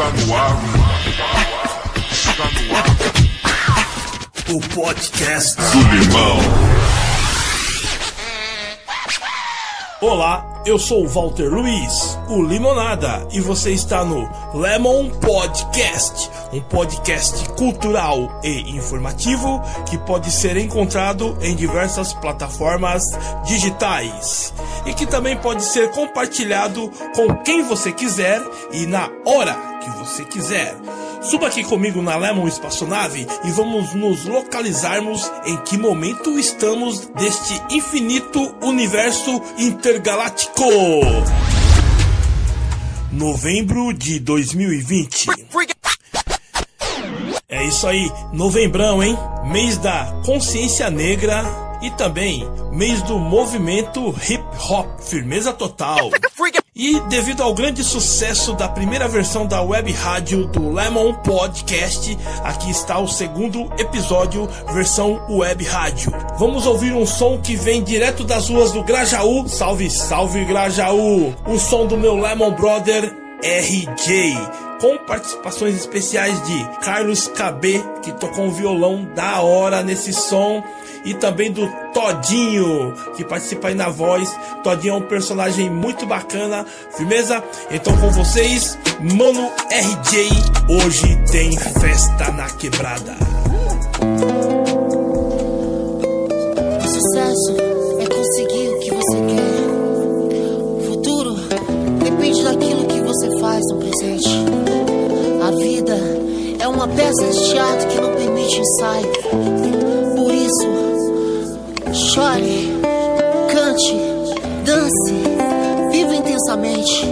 Está no ar. Está no ar. O podcast Do Limão. Olá, eu sou o Walter Luiz, o Limonada, e você está no Lemon Podcast, um podcast cultural e informativo que pode ser encontrado em diversas plataformas digitais e que também pode ser compartilhado com quem você quiser e na hora que você quiser. Suba aqui comigo na Lemon Espaçonave e vamos nos localizarmos em que momento estamos deste infinito universo intergaláctico. Novembro de 2020. É isso aí, novembrão, hein? Mês da consciência negra e também mês do movimento hip hop, firmeza total. E devido ao grande sucesso da primeira versão da web rádio do Lemon Podcast, aqui está o segundo episódio, versão web rádio. Vamos ouvir um som que vem direto das ruas do Grajaú. Salve, salve Grajaú! O som do meu Lemon Brother RJ, com participações especiais de Carlos KB, que tocou um violão da hora nesse som, e também do Todinho, que participa aí na voz. Todinho é um personagem muito bacana, firmeza? Então com vocês, Mano RJ, hoje tem festa na quebrada. O sucesso é conseguir o que você quer. O futuro depende daquilo que você faz no presente. Uma peça de teatro que não permite ensaio. Por isso, chore, cante, dance, viva intensamente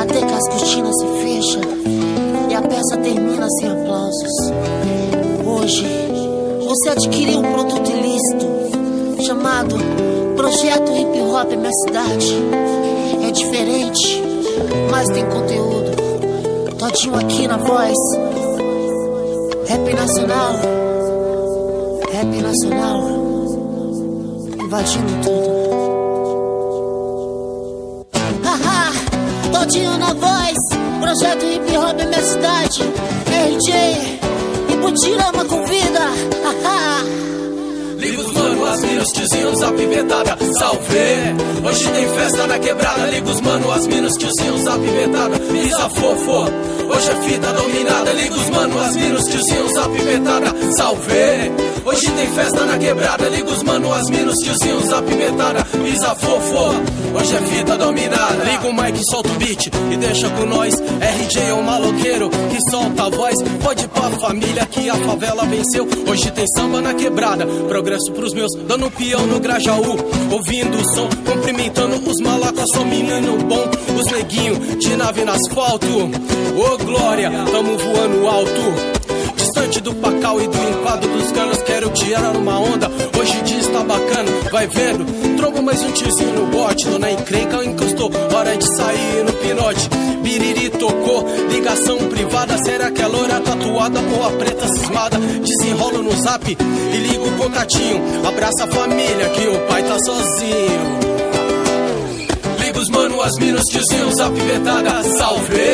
até que as cortinas se fecham e a peça termina sem aplausos. Hoje, você adquiriu um produto ilícito chamado Projeto Hip Hop Minha Cidade. É diferente, mas tem conteúdo. Todinho aqui na voz. Rap nacional. Rap nacional. Invadindo tudo. Haha, Todinho na voz. Projeto Hip Hop Minha Cidade. RJ. E Butirama. Haha. Liga os mano, as minas, tiozinho, zap inventada, salve. Hoje tem festa na quebrada, liga os mano, as minas, tiozinho, zap inventada, pisa fofo. Hoje é fita dominada, liga os mano, as minas, tiozinho, zap inventada, salve. Hoje tem festa na quebrada, liga os mano, as minas, tiozinho, zap inventada, pisa fofo. Hoje é fita dominada, liga o mic, solta o beat e deixa com nós. RJ é um maloqueiro que solta a voz, pode pra família que a favela venceu. Hoje tem samba na quebrada, progresso pros meus, dando peão no Grajaú, ouvindo o som, cumprimentando os malacas, sou menino bom, os neguinho de nave no asfalto. Ô glória, tamo voando alto. Distante do pacal e do enquadro dos canos, quero tirar uma onda. Hoje dia está bacana, vai vendo. Trombo mais um tiozinho no bote, dona encrenca encostou. Hora de sair pinote. Biriri tocou, ligação privada. Será que é loura tatuada ou a preta cismada? Desenrolo no zap e ligo o contatinho. Abraça a família que o pai tá sozinho. Liga os mano, as minas, zap inventada, salve.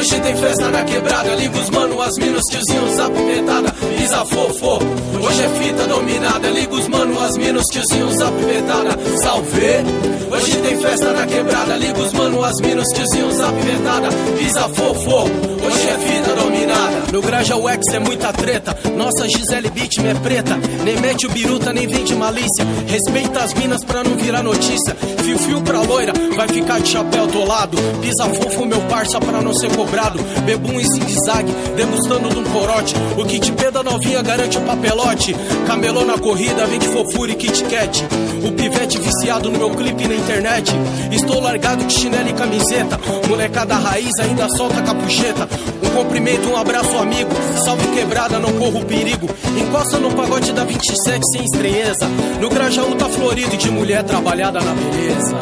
Hoje tem festa na quebrada, liga os mano, as minas, tiozinho, zap inventada, pisa fofo. Hoje é fita dominada, liga os mano, as minas, tiozinho, zap inventada, salve. Hoje tem festa na quebrada, liga os mano, as minas, tiozinho, zap inventada, pisa fofo. Hoje é fita dominada. Meu graja X é muita treta, nossa Gisele Beat é preta. Nem mete o biruta, nem vende malícia. Respeita as minas pra não virar notícia. Fio fio pra loira, vai ficar de chapéu atolado. Pisa fofo, meu parça, pra não ser cobrado. Bebum em zigue-zague, degustando de um corote. O kit P da novinha garante o papelote. Camelô na corrida, vende fofura e Kit Kat. O pivete viciado no meu clipe na internet. Estou largado de chinelo e camiseta. Molecada raiz ainda solta capucheta. Um cumprimento, um abraço, amigo. Salve quebrada, não corro perigo. Encosta no pagode da 27 sem estranheza. No Grajaú tá florido de mulher trabalhada na beleza.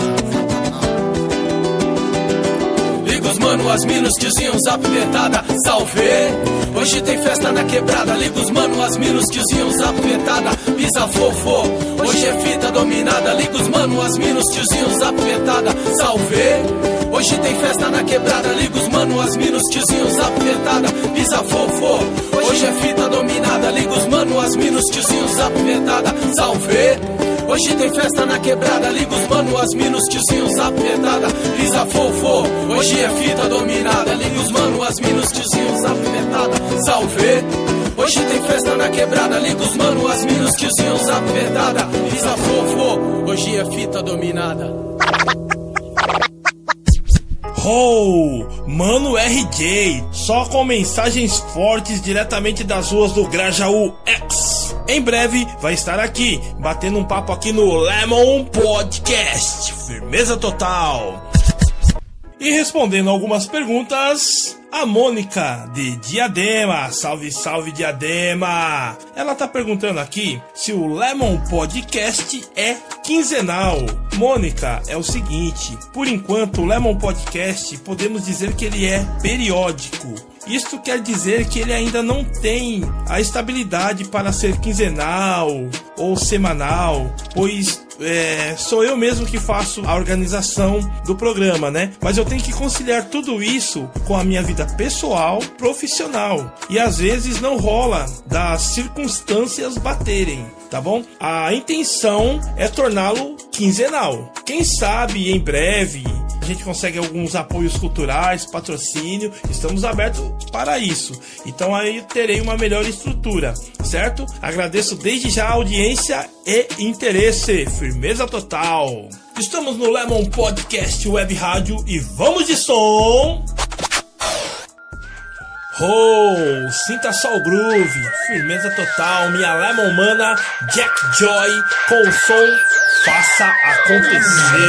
Liga os mano, as minas, tiozinho, zap inventada, salve. Hoje tem festa na quebrada, liga os mano, as minas, tiozinho, zap inventada, pisa fofo. Hoje é fita dominada, liga os mano, as minas, tiozinho, zap inventada, salve. Hoje tem festa na quebrada, liga os mano, as minas, tiozinhos, apimentada, pisa fofo. Hoje é fita dominada, liga os mano, as minas, tiozinhos, apimentada, salve. Hoje tem festa na quebrada, liga os mano, as minas, tiozinhos, apimentada, pisa fofo. Hoje é fita dominada, liga os mano, as minas, tiozinhos, apimentada, salve. Hoje tem festa na quebrada, liga os mano, as minas, tiozinhos, apimentada, pisa fofo. Hoje é fita dominada. Oh, Mano RJ, só com mensagens fortes diretamente das ruas do Grajaú X. Em breve vai estar aqui, batendo um papo aqui no Lemon Podcast. Firmeza total. E respondendo algumas perguntas, a Mônica de Diadema, salve salve Diadema. Ela tá perguntando aqui se o Lemon Podcast é quinzenal. Mônica, é o seguinte, por enquanto o Lemon Podcast podemos dizer que ele é periódico. Isto quer dizer que ele ainda não tem a estabilidade para ser quinzenal ou semanal, pois é, sou eu mesmo que faço a organização do programa, né? Mas eu tenho que conciliar tudo isso com a minha vida pessoal, profissional. E às vezes não rola das circunstâncias baterem, tá bom? A intenção é torná-lo quinzenal. Quem sabe em breve gente consegue alguns apoios culturais, patrocínio, estamos abertos para isso. Então aí terei uma melhor estrutura, certo? Agradeço desde já a audiência e interesse, firmeza total. Estamos no Lemon Podcast Web Rádio e vamos de som. Oh, sinta só o groove, firmeza total, minha Lemon Mana, Jack Joy, com o som Faça Acontecer.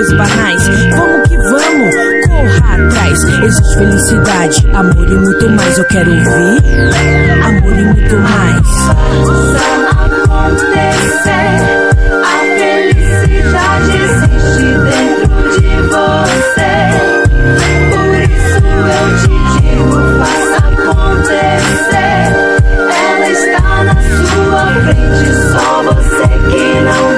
coisas Vamos que vamos, corra atrás Existe felicidade, amor e muito mais Eu quero ouvir, amor e muito mais acontecer. A felicidade existe dentro de você. Por isso eu te digo, faça acontecer. Ela está na sua frente, só você que não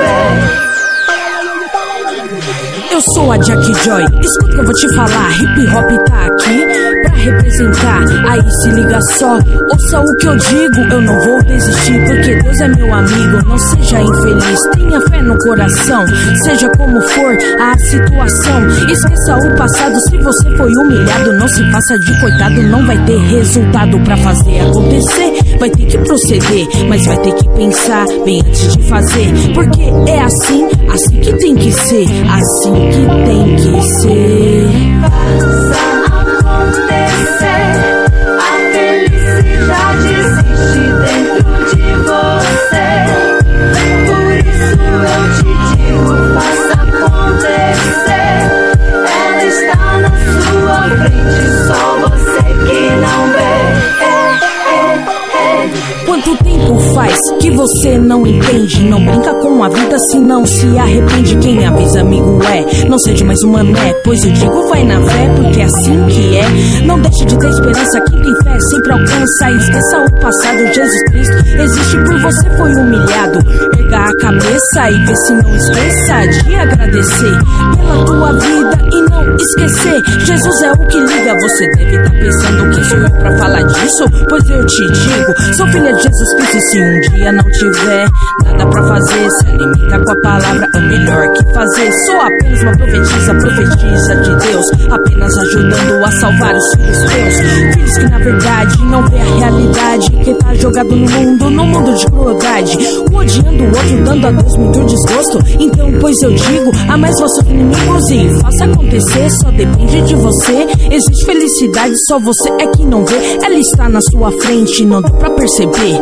sou a Jack Joy, escuta que eu vou te falar. Hip hop tá aqui pra representar. Aí se liga só, ouça o que eu digo. Eu não vou desistir porque Deus é meu amigo. Não seja infeliz, tenha fé no coração. Seja como for a situação, esqueça o passado. Se você foi humilhado, não se faça de coitado. Não vai ter resultado pra fazer acontecer. Vai ter que proceder, mas vai ter que pensar bem antes de fazer. Porque é assim, assim que tem que ser. Assim que tem que ser. Faça acontecer. A felicidade existe dentro de você. Por isso eu te digo, faça acontecer. Ela está na sua frente, só você que não vê. Quanto tempo faz que você não entende? Não brinca com a vida, se não se arrepende. Quem avisa, amigo, é. Não seja mais uma mané, pois eu digo, vai na fé, porque é assim que é. Não deixe de ter esperança, quem tem fé sempre alcança. Esqueça o passado, Jesus Cristo existe por você, foi humilhado. Erga a cabeça e vê se não esqueça de agradecer pela tua vida e não esquecer. Jesus é o que liga, você deve estar pensando quem sou eu pra falar disso? Pois eu te digo, sou filha de Jesus Cristo. E se um dia não tiver nada pra fazer, se alimenta com a palavra, é o melhor que fazer. Sou apenas uma profetisa, profetisa de Deus, apenas ajudando a salvar os filhos teus. Filhos que na verdade não vê a realidade, que tá jogado no mundo, no mundo de crueldade. Um odiando o outro, dando a Deus muito desgosto. Então, pois eu digo, a mais vossos inimigos e faça acontecer, só depende de você. Existe felicidade, só você é que não vê. Ela está na sua frente, não dá pra perceber.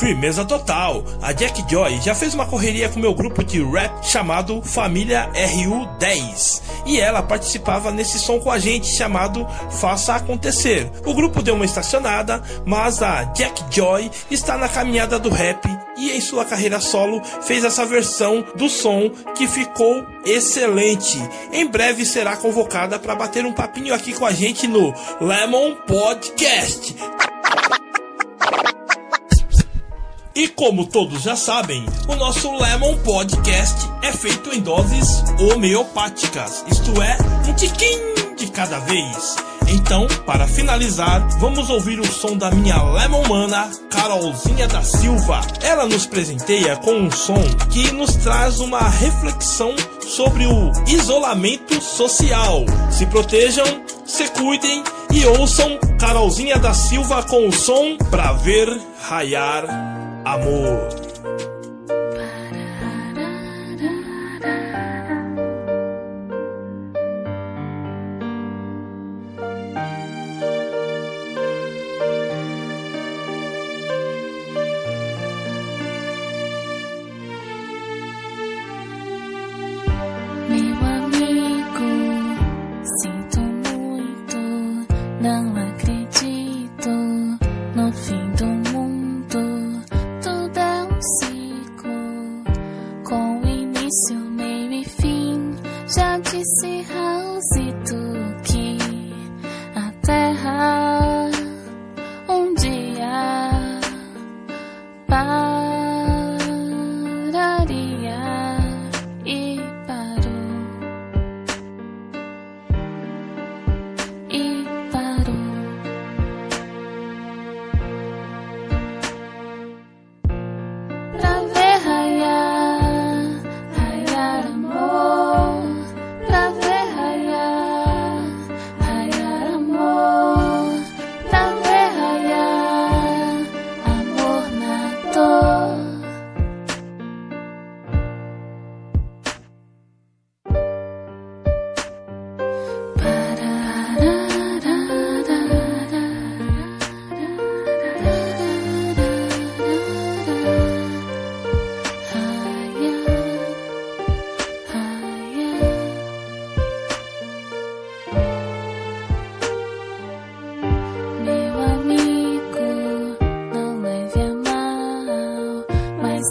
Firmeza total. A Jack Joy já fez uma correria com meu grupo de rap chamado Família RU10 e ela participava nesse som com a gente chamado Faça Acontecer. O grupo deu uma estacionada, mas a Jack Joy está na caminhada do rap e em sua carreira solo fez essa versão do som que ficou excelente. Em breve será convocada para bater um papinho aqui com a gente no Lemon Podcast. E como todos já sabem, o nosso Lemon Podcast é feito em doses homeopáticas, isto é, um tiquinho de cada vez. Então, para finalizar, vamos ouvir o som da minha Lemon Mana, Carolzinha da Silva. Ela nos presenteia com um som que nos traz uma reflexão sobre o isolamento social. Se protejam, se cuidem e ouçam Carolzinha da Silva com o som Pra Ver Raiar Amor.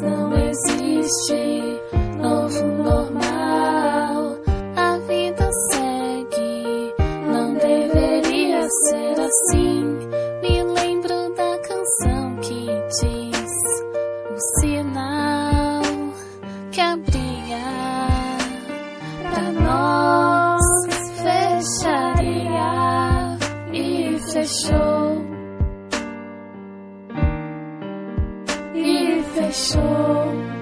Não existe novo normal. E fechou.